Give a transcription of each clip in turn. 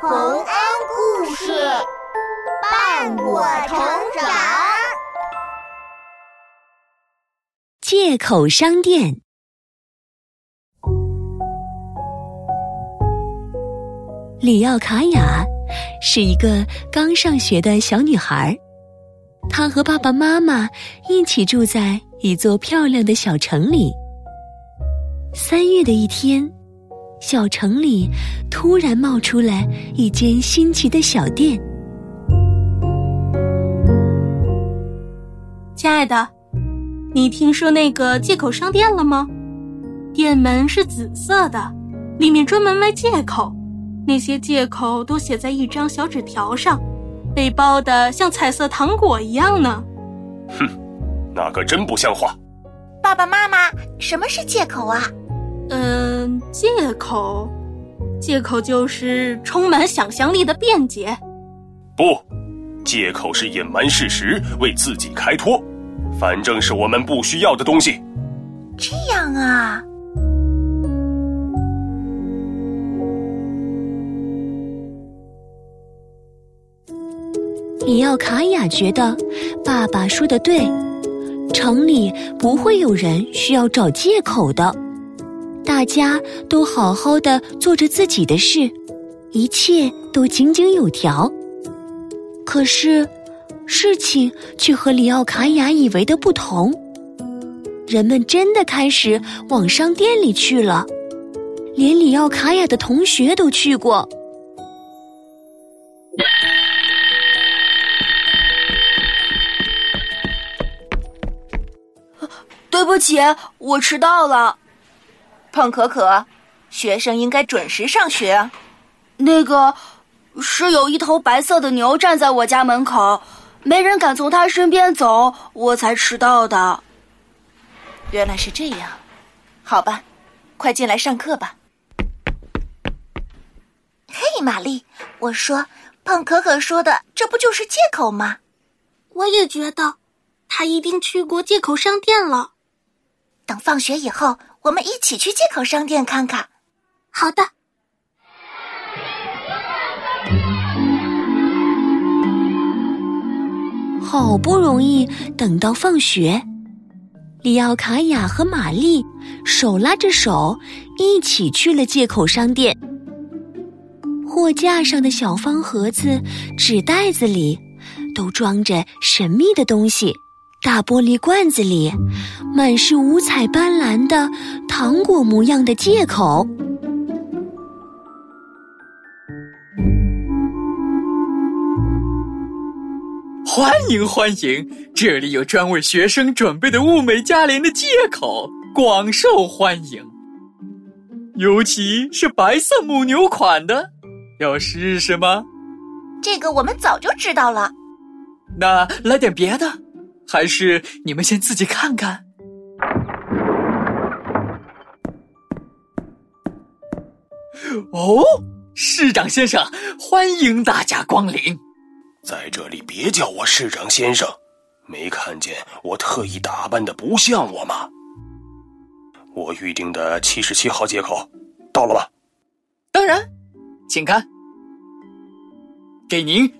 洪恩故事伴我成长。借口商店。里奥卡雅是一个刚上学的小女孩，她和爸爸妈妈一起住在一座漂亮的小城里。三月的一天。小城里突然冒出来一间新奇的小店。亲爱的，你听说那个借口商店了吗？店门是紫色的，里面专门卖借口，那些借口都写在一张小纸条上，被包的像彩色糖果一样呢。哼，那可真不像话！爸爸妈妈，什么是借口啊？嗯，借口，借口就是充满想象力的辩解。不，借口是隐瞒事实，为自己开脱，反正是我们不需要的东西。这样啊。里奥卡雅觉得爸爸说的对，城里不会有人需要找借口的。大家都好好的做着自己的事，一切都井井有条。可是，事情却和里奥卡雅以为的不同。人们真的开始往商店里去了，连里奥卡雅的同学都去过。对不起，我迟到了。胖可可，学生应该准时上学。那个是有一头白色的牛站在我家门口，没人敢从他身边走，我才迟到的。原来是这样，好吧，快进来上课吧。嘿，玛丽，我说胖可可说的，这不就是借口吗？我也觉得，他一定去过借口商店了。等放学以后。我们一起去借口商店看看。好的。好不容易等到放学，里奥卡雅和玛丽手拉着手一起去了借口商店。货架上的小方盒子、纸袋子里都装着神秘的东西。大玻璃罐子里满是五彩斑斓的糖果模样的借口。欢迎欢迎，这里有专为学生准备的物美价廉的借口，广受欢迎。尤其是白色母牛款的，要试试吗？这个我们早就知道了。那来点别的。还是你们先自己看看。哦，市长先生，欢迎大家光临。在这里别叫我市长先生，没看见我特意打扮的不像我吗？我预定的七十七号接口到了吗？当然，请看，给您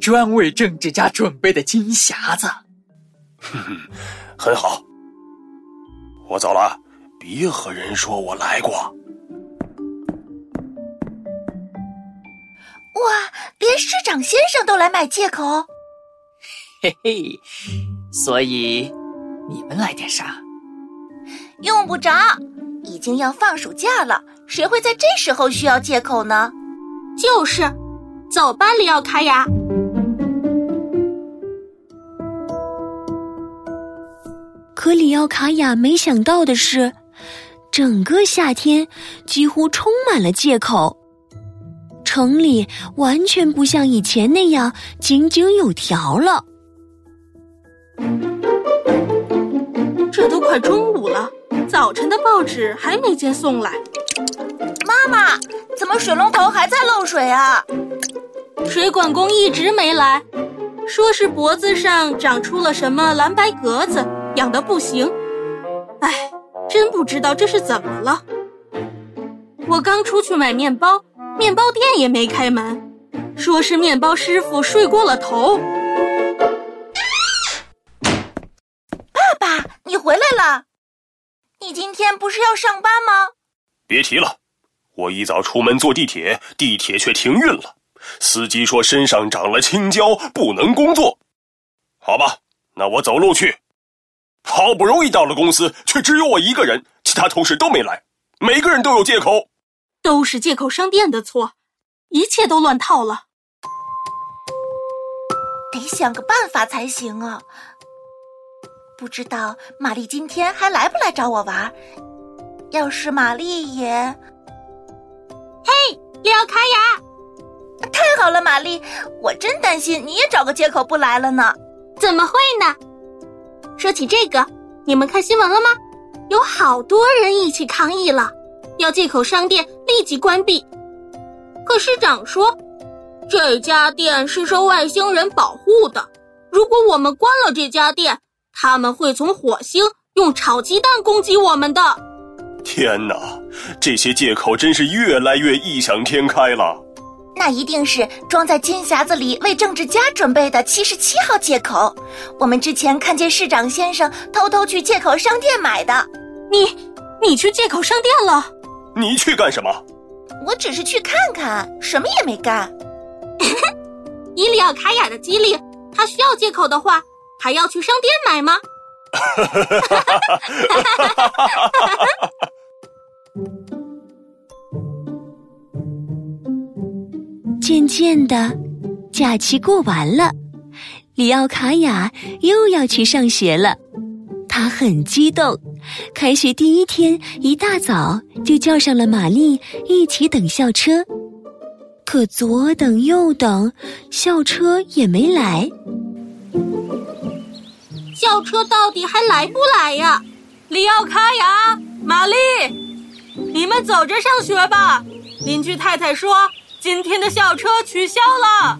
专为政治家准备的金匣子。哼哼，很好。我走了，别和人说我来过。哇，连市长先生都来买借口。嘿嘿，所以你们来点啥？用不着，已经要放暑假了，谁会在这时候需要借口呢？就是，走吧，里奥卡雅。可里奥卡雅没想到的是，整个夏天几乎充满了借口。城里完全不像以前那样井井有条了。这都快中午了，早晨的报纸还没见送来。妈妈，怎么水龙头还在漏水啊？水管工一直没来，说是脖子上长出了什么蓝白格子。痒的不行，哎，真不知道这是怎么了。我刚出去买面包，面包店也没开门。说是面包师傅睡过了头。爸爸，你回来了。你今天不是要上班吗？别提了，我一早出门坐地铁，地铁却停运了。司机说身上长了青椒，不能工作。好吧，那我走路去。好不容易到了公司，却只有我一个人，其他同事都没来，每个人都有借口。都是借口商店的错，一切都乱套了。得想个办法才行啊！不知道玛丽今天还来不来找我玩？要是玛丽也……嘿，利奥卡雅！太好了，玛丽，我真担心你也找个借口不来了呢。怎么会呢？说起这个，你们看新闻了吗？有好多人一起抗议了。要借口商店立即关闭，可市长说，这家店是受外星人保护的。如果我们关了这家店，他们会从火星用炒鸡蛋攻击我们的。天哪，这些借口真是越来越异想天开了。那一定是装在金匣子里为政治家准备的七十七号借口。我们之前看见市长先生偷偷去借口商店买的。你，你去借口商店了？你去干什么？我只是去看看，什么也没干。伊利奥卡雅的激励，他需要借口的话，还要去商店买吗？渐渐的，假期过完了，里奥卡雅又要去上学了。他很激动，开学第一天一大早就叫上了玛丽一起等校车。可左等右等，校车也没来。校车到底还来不来呀？里奥卡雅、玛丽，你们走着上学吧。邻居太太说今天的校车取消了。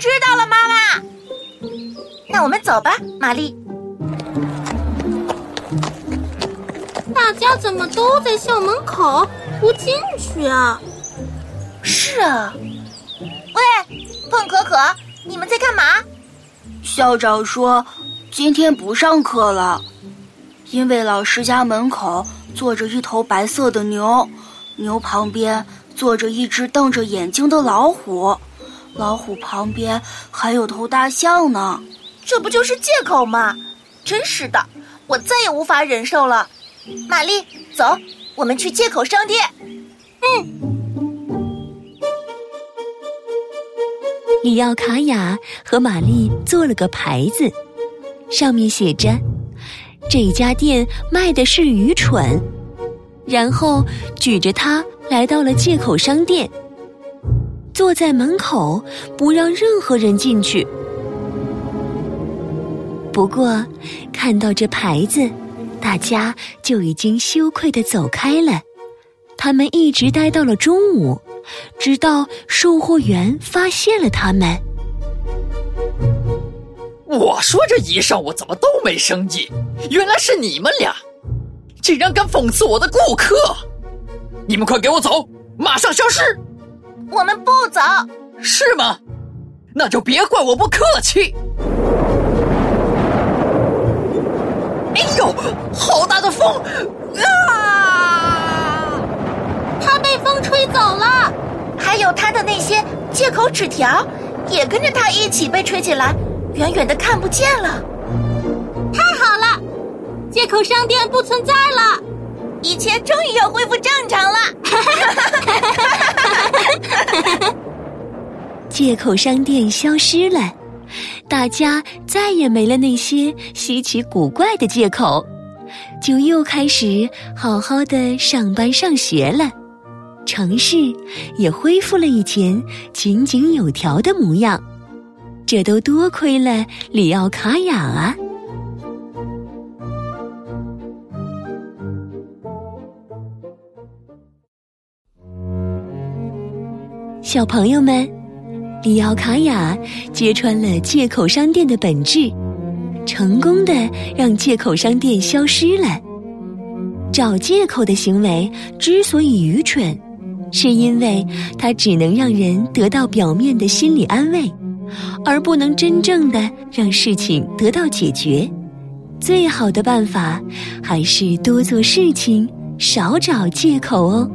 知道了，妈妈。那我们走吧，玛丽。大家怎么都在校门口不进去啊？是啊。喂，碰可可，你们在干嘛？校长说今天不上课了，因为老师家门口坐着一头白色的牛，牛旁边坐着一只瞪着眼睛的老虎，老虎旁边还有头大象呢。这不就是借口吗？真是的，我再也无法忍受了。玛丽，走，我们去借口商店。嗯。里奥卡雅和玛丽做了个牌子，上面写着：“这家店卖的是愚蠢。”然后举着它来到了借口商店，坐在门口不让任何人进去。不过，看到这牌子。大家就已经羞愧的走开了，他们一直待到了中午，直到售货员发现了他们。我说这一上午怎么都没生意，原来是你们俩，竟然敢讽刺我的顾客！你们快给我走，马上消失！我们不走，是吗？那就别怪我不客气。哎呦，好大的风！啊！他被风吹走了，还有他的那些借口纸条，也跟着他一起被吹起来，远远的看不见了。太好了，借口商店不存在了，一切终于要恢复正常了。哈哈哈哈哈借口商店消失了。大家再也没了那些稀奇古怪的借口，就又开始好好的上班上学了。城市也恢复了以前井井有条的模样。这都多亏了里奥卡雅啊！小朋友们。里奥卡雅揭穿了借口商店的本质，成功的让借口商店消失了。找借口的行为之所以愚蠢，是因为它只能让人得到表面的心理安慰，而不能真正的让事情得到解决。最好的办法，还是多做事情，少找借口哦。